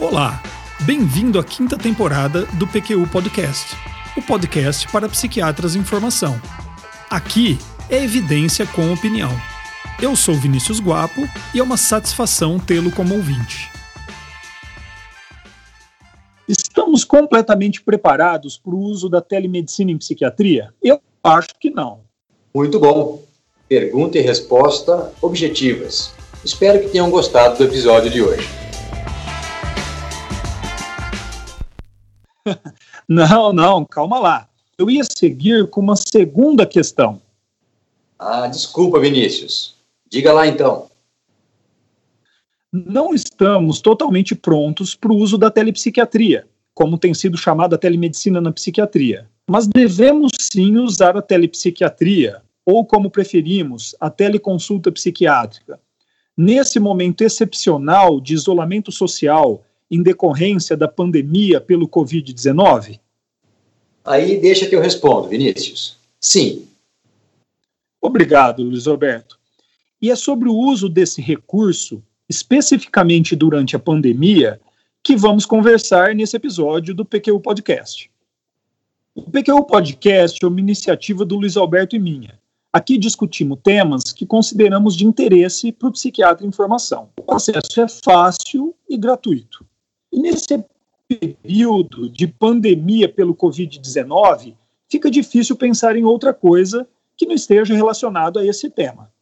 Olá, bem-vindo à quinta temporada do PQU Podcast, o podcast para psiquiatras em formação. Aqui é evidência com opinião. Eu sou Vinícius Guapo e é uma satisfação tê-lo como ouvinte. Estamos completamente preparados para o uso da telemedicina em psiquiatria? Eu acho que não. Muito bom. Pergunta e resposta objetivas. Espero que tenham gostado do episódio de hoje. não, não, calma lá. Eu ia seguir com uma segunda questão. Ah, desculpa, Vinícius. Diga lá então. Não estamos totalmente prontos para o uso da telepsiquiatria, como tem sido chamada a telemedicina na psiquiatria. Mas devemos sim usar a telepsiquiatria, ou como preferimos, a teleconsulta psiquiátrica. Nesse momento excepcional de isolamento social em decorrência da pandemia pelo Covid-19? Aí deixa que eu respondo, Vinícius. Sim. Obrigado, Luiz Roberto. E é sobre o uso desse recurso, especificamente durante a pandemia, que vamos conversar nesse episódio do PQU Podcast. O PQU Podcast é uma iniciativa do Luiz Alberto e minha. Aqui discutimos temas que consideramos de interesse para o psiquiatra em formação. O acesso é fácil e gratuito. E nesse período de pandemia pelo Covid-19, fica difícil pensar em outra coisa que não esteja relacionado a esse tema.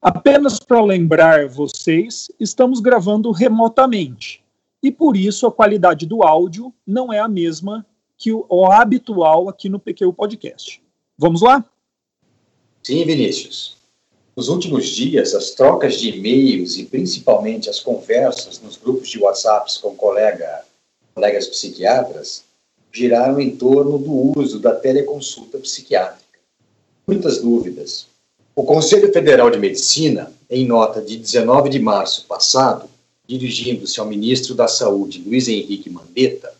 Apenas para lembrar vocês, estamos gravando remotamente e por isso a qualidade do áudio não é a mesma que o, o habitual aqui no PQ Podcast. Vamos lá? Sim, Vinícius. Nos últimos dias, as trocas de e-mails e principalmente as conversas nos grupos de WhatsApps com colega, colegas psiquiatras giraram em torno do uso da teleconsulta psiquiátrica. Muitas dúvidas. O Conselho Federal de Medicina, em nota de 19 de março passado, dirigindo-se ao ministro da Saúde, Luiz Henrique Mandetta,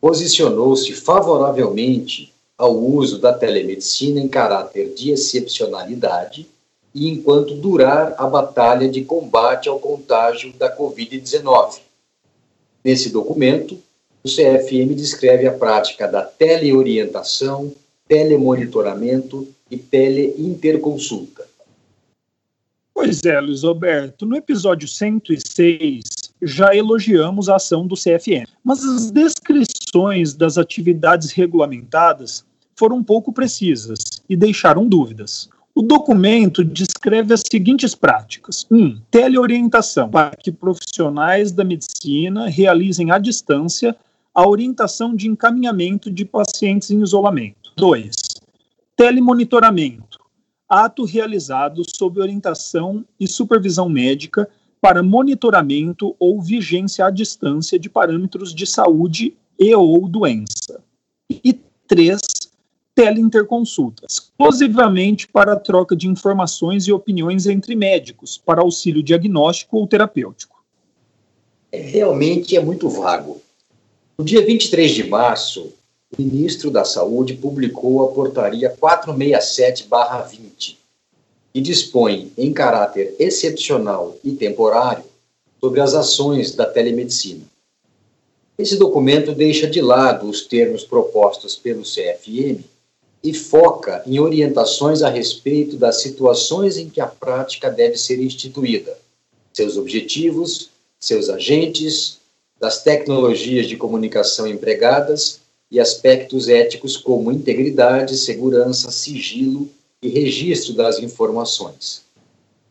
posicionou-se favoravelmente ao uso da telemedicina em caráter de excepcionalidade e enquanto durar a batalha de combate ao contágio da Covid-19. Nesse documento, o CFM descreve a prática da teleorientação, telemonitoramento e teleinterconsulta. Pois é, Luiz Roberto, no episódio 106 já elogiamos a ação do CFM, mas as descrições das atividades regulamentadas foram pouco precisas e deixaram dúvidas. O documento descreve as seguintes práticas: 1. Um, teleorientação, para que profissionais da medicina realizem à distância a orientação de encaminhamento de pacientes em isolamento. 2. Telemonitoramento, ato realizado sob orientação e supervisão médica para monitoramento ou vigência à distância de parâmetros de saúde e ou doença. E 3 teleinterconsulta, exclusivamente para a troca de informações e opiniões entre médicos, para auxílio diagnóstico ou terapêutico. É, realmente é muito vago. No dia 23 de março, o ministro da Saúde publicou a portaria 467-20, que dispõe, em caráter excepcional e temporário, sobre as ações da telemedicina. Esse documento deixa de lado os termos propostos pelo CFM e foca em orientações a respeito das situações em que a prática deve ser instituída, seus objetivos, seus agentes, das tecnologias de comunicação empregadas e aspectos éticos como integridade, segurança, sigilo e registro das informações.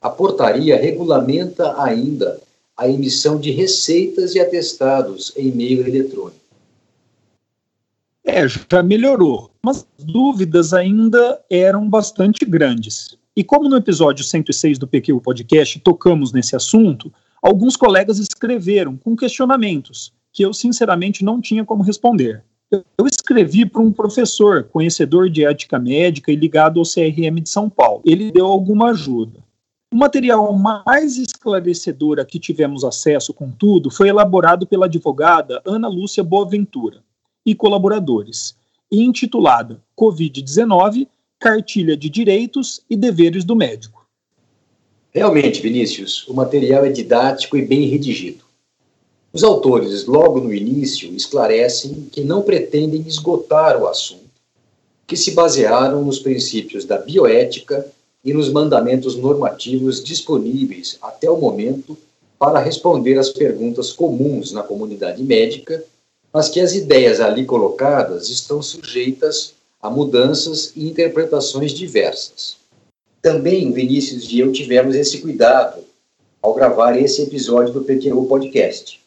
A portaria regulamenta ainda a emissão de receitas e atestados em meio eletrônico. É, já melhorou, mas dúvidas ainda eram bastante grandes. E como no episódio 106 do PQ Podcast tocamos nesse assunto, alguns colegas escreveram com questionamentos que eu sinceramente não tinha como responder. Eu escrevi para um professor, conhecedor de ética médica e ligado ao CRM de São Paulo. Ele deu alguma ajuda. O material mais esclarecedor a que tivemos acesso, contudo, foi elaborado pela advogada Ana Lúcia Boaventura e colaboradores, intitulada Covid-19 Cartilha de Direitos e Deveres do Médico. Realmente, Vinícius, o material é didático e bem redigido. Os autores, logo no início, esclarecem que não pretendem esgotar o assunto, que se basearam nos princípios da bioética e nos mandamentos normativos disponíveis até o momento para responder às perguntas comuns na comunidade médica, mas que as ideias ali colocadas estão sujeitas a mudanças e interpretações diversas. Também Vinícius e eu tivemos esse cuidado ao gravar esse episódio do PQU Podcast.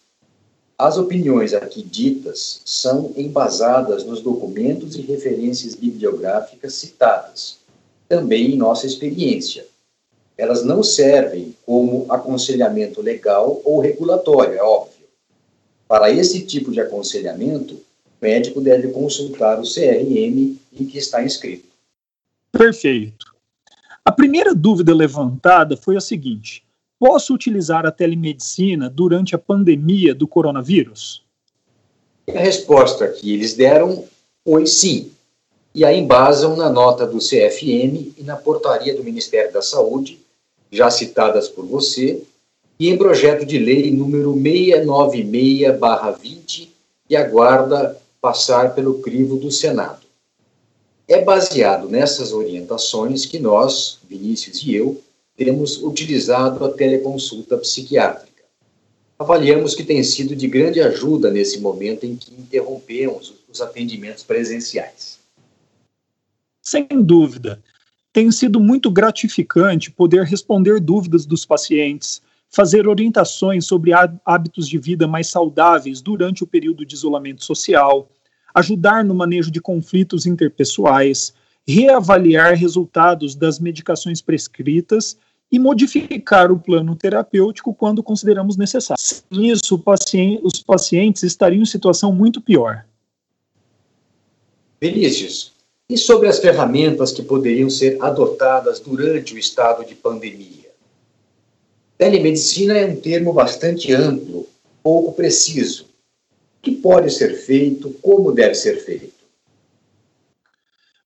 As opiniões aqui ditas são embasadas nos documentos e referências bibliográficas citadas, também em nossa experiência. Elas não servem como aconselhamento legal ou regulatório, é óbvio. Para esse tipo de aconselhamento, o médico deve consultar o CRM em que está inscrito. Perfeito. A primeira dúvida levantada foi a seguinte: posso utilizar a telemedicina durante a pandemia do coronavírus? A resposta que eles deram foi sim. E a embasam na nota do CFM e na portaria do Ministério da Saúde, já citadas por você, e em projeto de lei número 696-20 e aguarda passar pelo crivo do Senado. É baseado nessas orientações que nós, Vinícius e eu, temos utilizado a teleconsulta psiquiátrica. Avaliamos que tem sido de grande ajuda nesse momento em que interrompemos os atendimentos presenciais. Sem dúvida, tem sido muito gratificante poder responder dúvidas dos pacientes, fazer orientações sobre hábitos de vida mais saudáveis durante o período de isolamento social, ajudar no manejo de conflitos interpessoais, reavaliar resultados das medicações prescritas e modificar o plano terapêutico quando consideramos necessário. Sem isso, os pacientes estariam em situação muito pior. Vinícius, e sobre as ferramentas que poderiam ser adotadas durante o estado de pandemia? Telemedicina é um termo bastante amplo, pouco preciso. O que pode ser feito, como deve ser feito?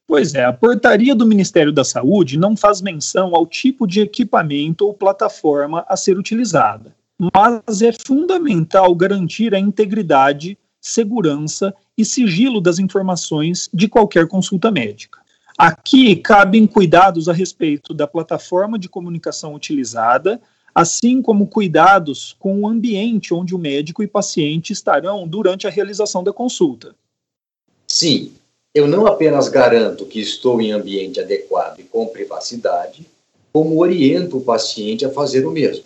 Pois é, a portaria do Ministério da Saúde não faz menção ao tipo de equipamento ou plataforma a ser utilizada, mas é fundamental garantir a integridade, segurança e sigilo das informações de qualquer consulta médica. Aqui cabem cuidados a respeito da plataforma de comunicação utilizada, assim como cuidados com o ambiente onde o médico e paciente estarão durante a realização da consulta. Sim, eu não apenas garanto que estou em ambiente adequado e com privacidade, como oriento o paciente a fazer o mesmo.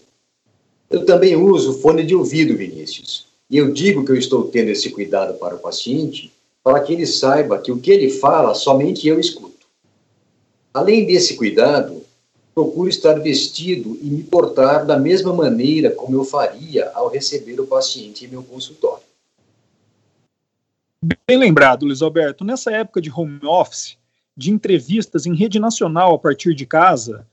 Eu também uso fone de ouvido, Vinícius, e eu digo que eu estou tendo esse cuidado para o paciente para que ele saiba que o que ele fala somente eu escuto. Além desse cuidado, procuro estar vestido e me portar da mesma maneira como eu faria ao receber o paciente em meu consultório. Bem lembrado, Luiz Alberto. Nessa época de home office, de entrevistas em rede nacional a partir de casa,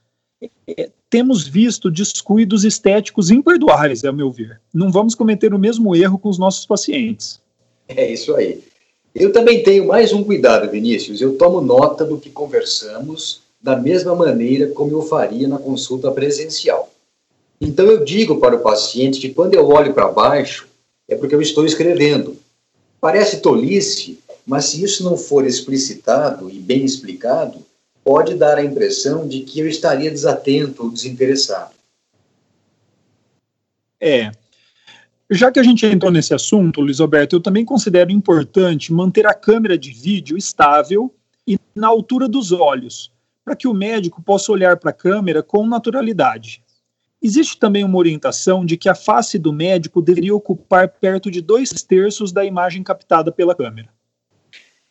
é, temos visto descuidos estéticos imperdoáveis, a meu ver. Não vamos cometer o mesmo erro com os nossos pacientes. É isso aí. Eu também tenho mais um cuidado, Vinícius. Eu tomo nota do que conversamos da mesma maneira como eu faria na consulta presencial. Então eu digo para o paciente que quando eu olho para baixo é porque eu estou escrevendo Parece tolice, mas se isso não for explicitado e bem explicado, pode dar a impressão de que eu estaria desatento ou desinteressado. É. Já que a gente entrou nesse assunto, Luiz Alberto, eu também considero importante manter a câmera de vídeo estável e na altura dos olhos, para que o médico possa olhar para a câmera com naturalidade. Existe também uma orientação de que a face do médico deveria ocupar perto de dois terços da imagem captada pela câmera.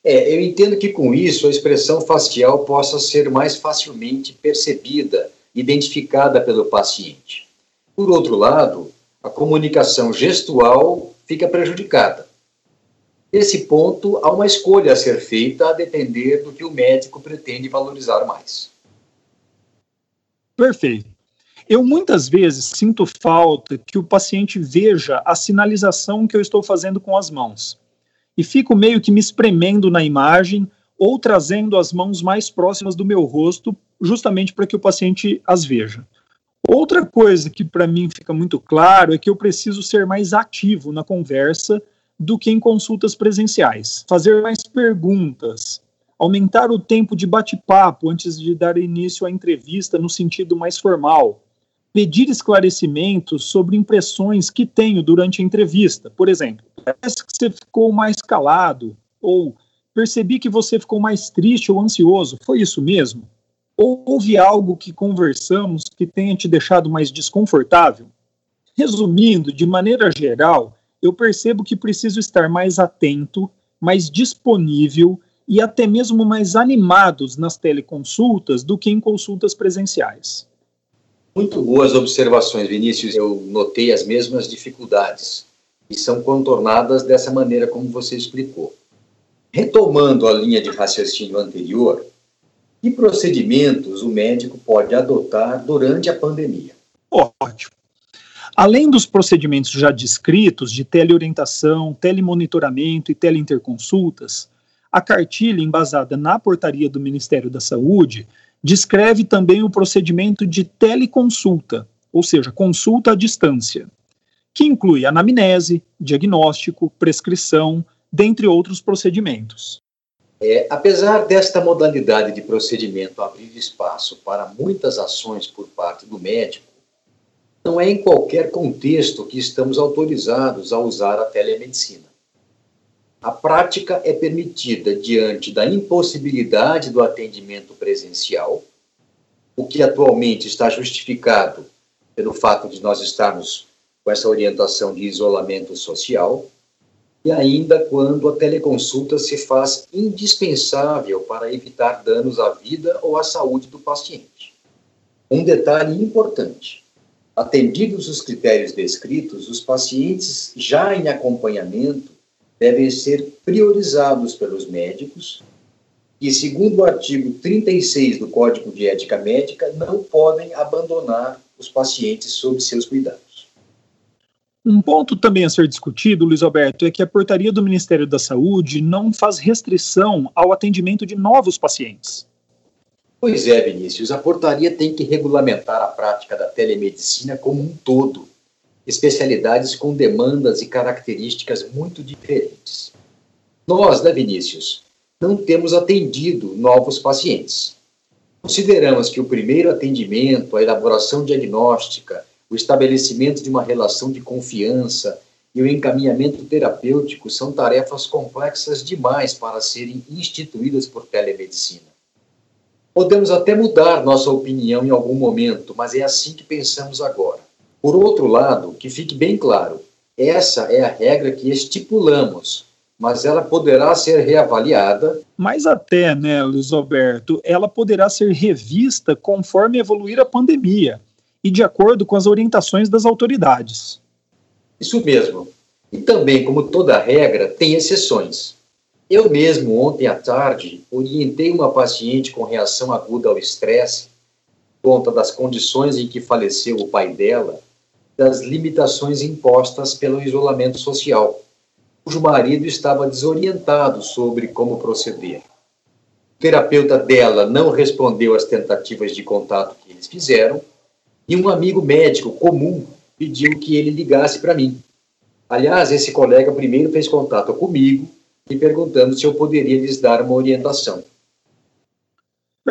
É, eu entendo que com isso a expressão facial possa ser mais facilmente percebida, identificada pelo paciente. Por outro lado, a comunicação gestual fica prejudicada. Nesse ponto, há uma escolha a ser feita a depender do que o médico pretende valorizar mais. Perfeito. Eu muitas vezes sinto falta que o paciente veja a sinalização que eu estou fazendo com as mãos. E fico meio que me espremendo na imagem ou trazendo as mãos mais próximas do meu rosto, justamente para que o paciente as veja. Outra coisa que para mim fica muito claro é que eu preciso ser mais ativo na conversa do que em consultas presenciais, fazer mais perguntas, aumentar o tempo de bate-papo antes de dar início à entrevista no sentido mais formal, pedir esclarecimentos sobre impressões que tenho durante a entrevista. Por exemplo, parece que você ficou mais calado, ou percebi que você ficou mais triste ou ansioso. Foi isso mesmo? Ou houve algo que conversamos que tenha te deixado mais desconfortável? Resumindo, de maneira geral, eu percebo que preciso estar mais atento, mais disponível e até mesmo mais animados nas teleconsultas do que em consultas presenciais. Muito boas observações, Vinícius. Eu notei as mesmas dificuldades e são contornadas dessa maneira como você explicou. Retomando a linha de raciocínio anterior, que procedimentos o médico pode adotar durante a pandemia? Ótimo. Além dos procedimentos já descritos de teleorientação, telemonitoramento e teleinterconsultas, a cartilha embasada na portaria do Ministério da Saúde descreve também o procedimento de teleconsulta, ou seja, consulta à distância, que inclui anamnese, diagnóstico, prescrição, dentre outros procedimentos. É, apesar desta modalidade de procedimento abrir espaço para muitas ações por parte do médico, não é em qualquer contexto que estamos autorizados a usar a telemedicina. A prática é permitida diante da impossibilidade do atendimento presencial, o que atualmente está justificado pelo fato de nós estarmos com essa orientação de isolamento social, e ainda quando a teleconsulta se faz indispensável para evitar danos à vida ou à saúde do paciente. Um detalhe importante: atendidos os critérios descritos, os pacientes já em acompanhamento devem ser priorizados pelos médicos e, segundo o artigo 36 do Código de Ética Médica, não podem abandonar os pacientes sob seus cuidados. Um ponto também a ser discutido, Luiz Alberto, é que a portaria do Ministério da Saúde não faz restrição ao atendimento de novos pacientes. Pois é, Vinícius, a portaria tem que regulamentar a prática da telemedicina como um todo, especialidades com demandas e características muito diferentes. Nós, né, Vinícius, não temos atendido novos pacientes. Consideramos que o primeiro atendimento, a elaboração diagnóstica, o estabelecimento de uma relação de confiança e o encaminhamento terapêutico são tarefas complexas demais para serem instituídas por telemedicina. Podemos até mudar nossa opinião em algum momento, mas é assim que pensamos agora. Por outro lado, que fique bem claro, essa é a regra que estipulamos, mas ela poderá ser reavaliada. Mas até, né, Luiz Alberto, ela poderá ser revista conforme evoluir a pandemia e de acordo com as orientações das autoridades. Isso mesmo. E também, como toda regra, tem exceções. Eu mesmo, ontem à tarde, orientei uma paciente com reação aguda ao estresse, conta das condições em que faleceu o pai dela, das limitações impostas pelo isolamento social, cujo marido estava desorientado sobre como proceder. O terapeuta dela não respondeu às tentativas de contato que eles fizeram e um amigo médico comum pediu que ele ligasse para mim. Aliás, esse colega primeiro fez contato comigo e perguntando se eu poderia lhes dar uma orientação.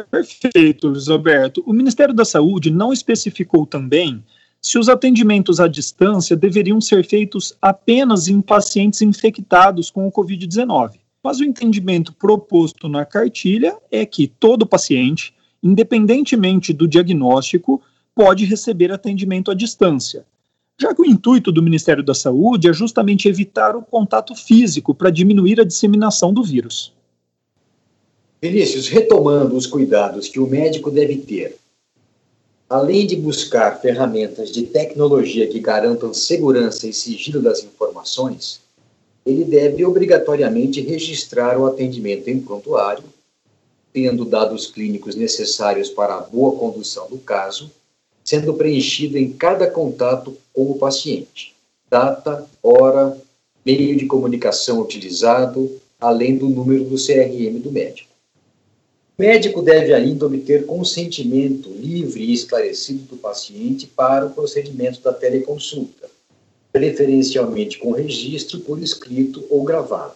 Perfeito, Luiz Alberto. O Ministério da Saúde não especificou também se os atendimentos à distância deveriam ser feitos apenas em pacientes infectados com o Covid-19. Mas o entendimento proposto na cartilha é que todo paciente, independentemente do diagnóstico, pode receber atendimento à distância, já que o intuito do Ministério da Saúde é justamente evitar o contato físico para diminuir a disseminação do vírus. Vinícius, retomando os cuidados que o médico deve ter, além de buscar ferramentas de tecnologia que garantam segurança e sigilo das informações, ele deve obrigatoriamente registrar o atendimento em prontuário, tendo dados clínicos necessários para a boa condução do caso sendo preenchido em cada contato com o paciente. Data, hora, meio de comunicação utilizado, além do número do CRM do médico. O médico deve ainda obter consentimento livre e esclarecido do paciente para o procedimento da teleconsulta, preferencialmente com registro por escrito ou gravado.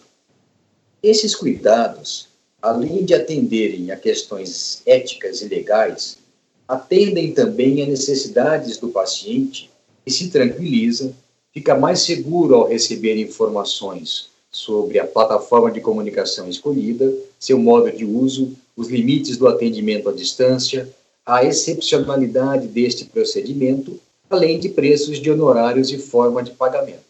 Esses cuidados, além de atenderem a questões éticas e legais, atendem também a necessidades do paciente e se tranquiliza, fica mais seguro ao receber informações sobre a plataforma de comunicação escolhida, seu modo de uso, os limites do atendimento à distância, a excepcionalidade deste procedimento, além de preços de honorários e forma de pagamento.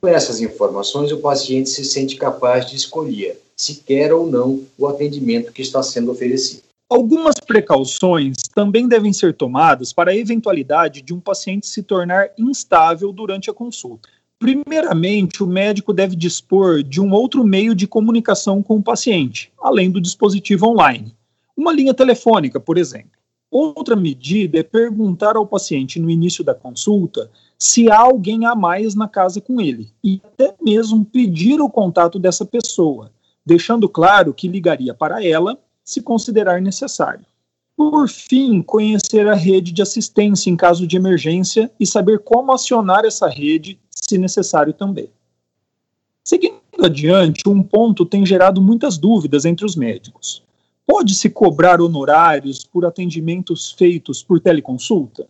Com essas informações, o paciente se sente capaz de escolher se quer ou não o atendimento que está sendo oferecido. Algumas precauções também devem ser tomadas para a eventualidade de um paciente se tornar instável durante a consulta. Primeiramente, o médico deve dispor de um outro meio de comunicação com o paciente, além do dispositivo online. Uma linha telefônica, por exemplo. Outra medida é perguntar ao paciente no início da consulta se há alguém a mais na casa com ele, e até mesmo pedir o contato dessa pessoa, deixando claro que ligaria para ela se considerar necessário. Por fim, conhecer a rede de assistência em caso de emergência e saber como acionar essa rede se necessário também. Seguindo adiante, um ponto tem gerado muitas dúvidas entre os médicos. Pode-se cobrar honorários por atendimentos feitos por teleconsulta?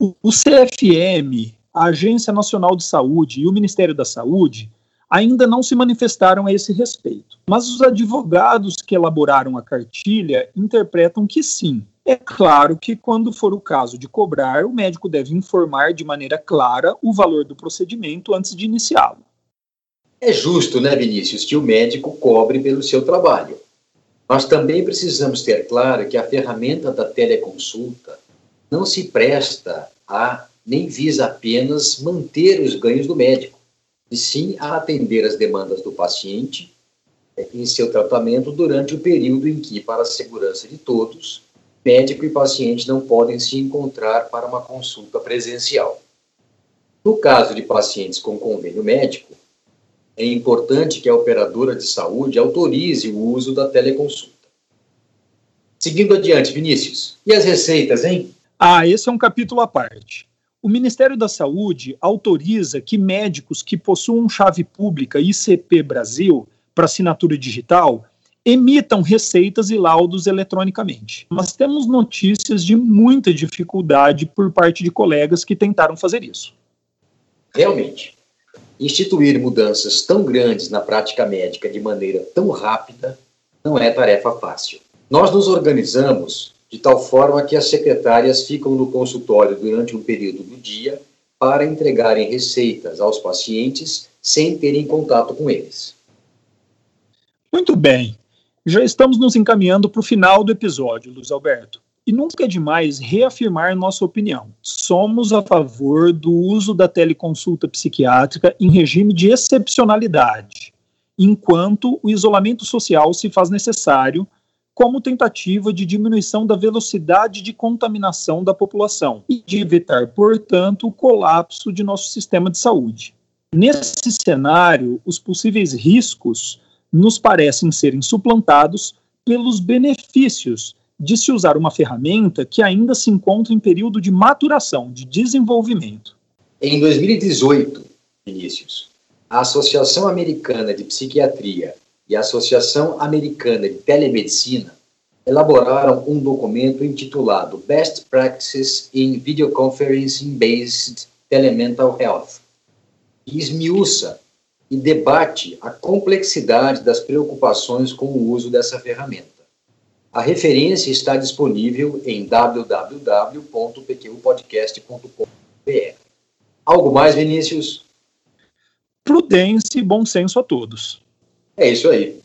O, CFM, a Agência Nacional de Saúde e o Ministério da Saúde ainda não se manifestaram a esse respeito. Mas os advogados que elaboraram a cartilha interpretam que sim, é claro que, quando for o caso de cobrar, o médico deve informar de maneira clara o valor do procedimento antes de iniciá-lo. É justo, né, Vinícius, que o médico cobre pelo seu trabalho. Nós também precisamos ter claro que a ferramenta da teleconsulta não se presta a nem visa apenas manter os ganhos do médico, e sim a atender as demandas do paciente em seu tratamento durante o período em que, para a segurança de todos, médico e paciente não podem se encontrar para uma consulta presencial. No caso de pacientes com convênio médico, é importante que a operadora de saúde autorize o uso da teleconsulta. Seguindo adiante, Vinícius, e as receitas, hein? Ah, esse é um capítulo à parte. O Ministério da Saúde autoriza que médicos que possuam chave pública ICP Brasil para assinatura digital emitam receitas e laudos eletronicamente. Mas temos notícias de muita dificuldade por parte de colegas que tentaram fazer isso. Realmente, instituir mudanças tão grandes na prática médica de maneira tão rápida não é tarefa fácil. Nós nos organizamos de tal forma que as secretárias ficam no consultório durante um período do dia para entregarem receitas aos pacientes sem terem contato com eles. Muito bem. Já estamos nos encaminhando para o final do episódio, Luiz Alberto. E nunca é demais reafirmar nossa opinião. Somos a favor do uso da teleconsulta psiquiátrica em regime de excepcionalidade, enquanto o isolamento social se faz necessário como tentativa de diminuição da velocidade de contaminação da população e de evitar, portanto, o colapso de nosso sistema de saúde. Nesse cenário, os possíveis riscos nos parecem serem suplantados pelos benefícios de se usar uma ferramenta que ainda se encontra em período de maturação, de desenvolvimento. Em 2018, Vinícius, a Associação Americana de Psiquiatria e a Associação Americana de Telemedicina elaboraram um documento intitulado Best Practices in Videoconferencing Based Telemental Health, que esmiuça e debate a complexidade das preocupações com o uso dessa ferramenta. A referência está disponível em www.pqpodcast.com.br. Algo mais, Vinícius? Prudência e bom senso a todos. É isso aí.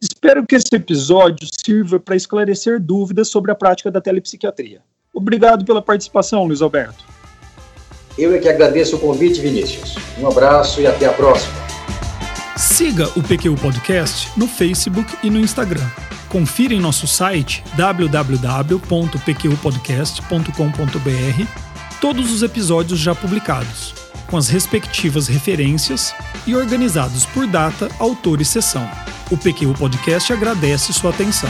Espero que esse episódio sirva para esclarecer dúvidas sobre a prática da telepsiquiatria. Obrigado pela participação, Luiz Alberto. Eu é que agradeço o convite, Vinícius. Um abraço e até a próxima. Siga o PQ Podcast no Facebook e no Instagram. Confira em nosso site www.pqpodcast.com.br todos os episódios já publicados, com as respectivas referências e organizados por data, autor e sessão. O PQ Podcast agradece sua atenção.